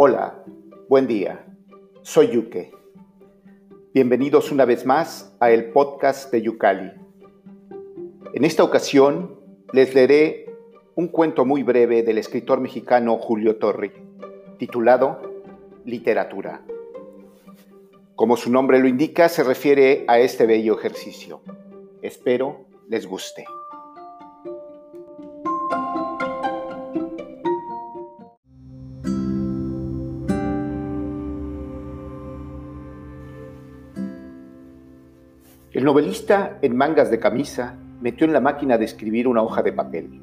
Hola, buen día. Soy Yuke. Bienvenidos una vez más a el podcast de Yucali. En esta ocasión les leeré un cuento muy breve del escritor mexicano Julio Torri, titulado Literatura. Como su nombre lo indica, se refiere a este bello ejercicio. Espero les guste. El novelista, en mangas de camisa, metió en la máquina de escribir una hoja de papel.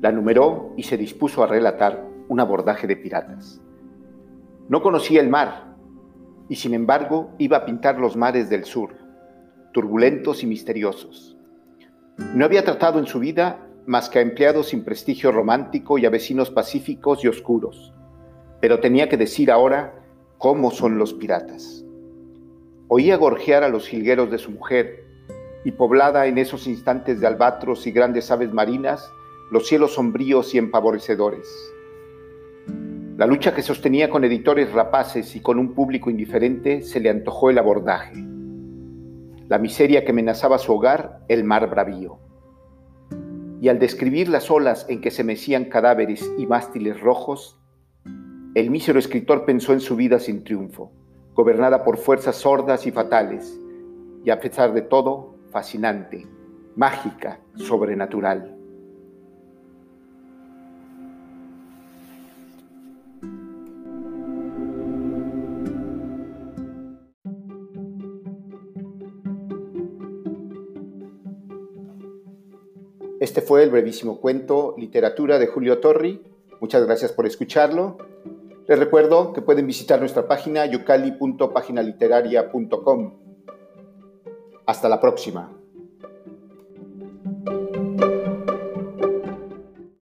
La numeró y se dispuso a relatar un abordaje de piratas. No conocía el mar y sin embargo iba a pintar los mares del sur, turbulentos y misteriosos. No había tratado en su vida más que a empleados sin prestigio romántico y a vecinos pacíficos y oscuros, pero tenía que decir ahora cómo son los piratas. Oía gorjear a los jilgueros de su mujer, y poblada en esos instantes de albatros y grandes aves marinas, los cielos sombríos y empavorecedores. La lucha que sostenía con editores rapaces y con un público indiferente se le antojó el abordaje. La miseria que amenazaba su hogar, el mar bravío. Y al describir las olas en que se mecían cadáveres y mástiles rojos, el mísero escritor pensó en su vida sin triunfo gobernada por fuerzas sordas y fatales, y a pesar de todo, fascinante, mágica, sobrenatural. Este fue el brevísimo cuento Literatura de Julio Torri. Muchas gracias por escucharlo les recuerdo que pueden visitar nuestra página yucali.paginaliteraria.com. Hasta la próxima.